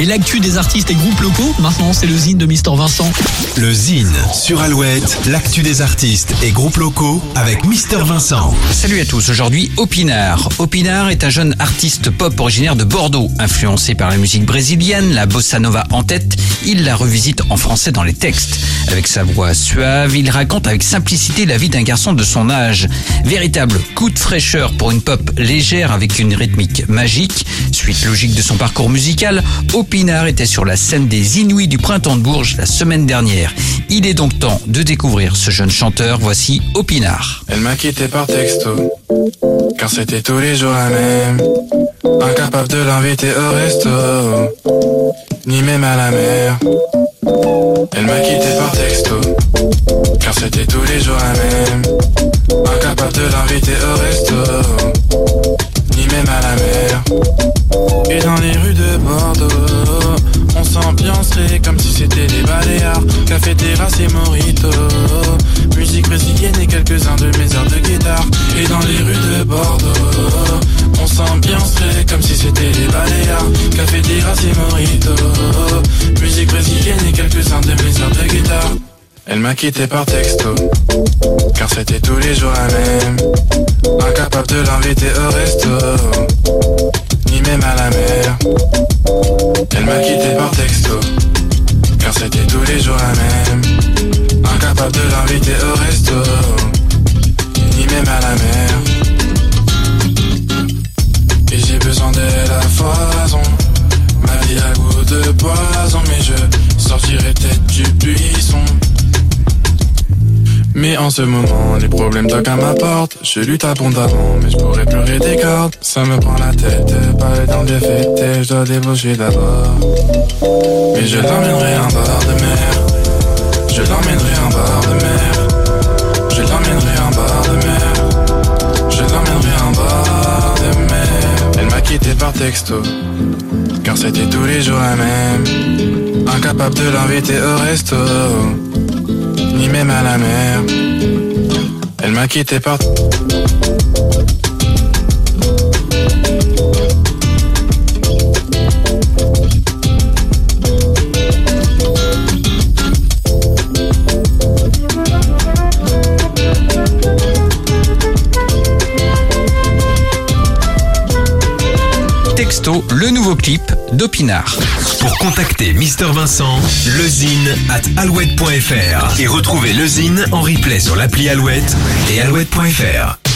Et l'actu des artistes et groupes locaux, maintenant c'est le zine de Mister Vincent. Le Zine sur Alouette, l'actu des artistes et groupes locaux avec Mister Vincent. Salut à tous, aujourd'hui Opinard. Opinard est un jeune artiste pop originaire de Bordeaux, influencé par la musique brésilienne, la bossa nova en tête, il la revisite en français dans les textes. Avec sa voix suave, il raconte avec simplicité la vie d'un garçon de son âge. Véritable coup de fraîcheur pour une pop légère avec une rythmique magique. Logique de son parcours musical, Opinard était sur la scène des Inuits du Printemps de Bourges la semaine dernière. Il est donc temps de découvrir ce jeune chanteur. Voici Opinard. Elle m'a quitté par texto, car c'était tous les jours la même. Incapable de l'inviter au resto, ni même à la mer. Elle m'a quitté par texto, car c'était tous les jours la même. Café, terrasse et mojito. Musique brésilienne et quelques-uns de mes heures de guitare. Et dans les rues de Bordeaux, on s'ambiancerait comme si c'était les Baléares. Café, terrasse et mojito. Musique brésilienne et quelques-uns de mes heures de guitare. Elle m'a quitté par texto, car c'était tous les jours la même. Incapable de l'inviter au resto, c'était tous les jours la même. Incapable de l'inviter au resto, Mais en ce moment, les problèmes toquent à ma porte. Je lutte abondamment, mais je pourrais pleurer des cordes. Ça me prend la tête, pas dans fêtes, et je dois débaucher d'abord. Mais je l'emmènerai en bord de mer. Je l'emmènerai en bord de mer. Je l'emmènerai en bord de mer. Je l'emmènerai en bord de mer. Elle m'a quitté par texto, car c'était tous les jours la même. Incapable de l'inviter au resto ni même à la mer. Elle m'a quitté Le nouveau clip d'Opinard. Pour contacter Mister Vincent, lezine at alouette.fr et retrouver le Zine en replay sur l'appli Alouette et alouette.fr.